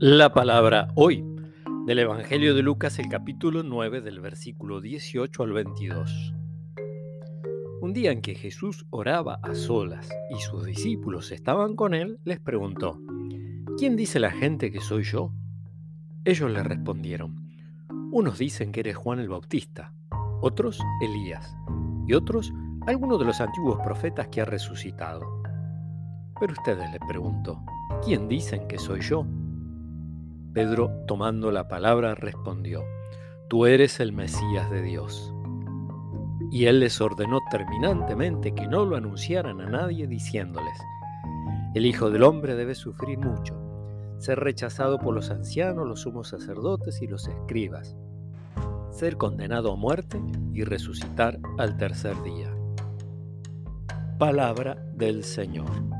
La palabra hoy del Evangelio de Lucas, el capítulo 9, del versículo 18 al 22. Un día en que Jesús oraba a solas y sus discípulos estaban con él, les preguntó, ¿quién dice la gente que soy yo? Ellos le respondieron, unos dicen que eres Juan el Bautista, otros Elías, y otros alguno de los antiguos profetas que ha resucitado. Pero ustedes le preguntó, ¿quién dicen que soy yo? Pedro, tomando la palabra, respondió, Tú eres el Mesías de Dios. Y él les ordenó terminantemente que no lo anunciaran a nadie, diciéndoles, El Hijo del Hombre debe sufrir mucho, ser rechazado por los ancianos, los sumos sacerdotes y los escribas, ser condenado a muerte y resucitar al tercer día. Palabra del Señor.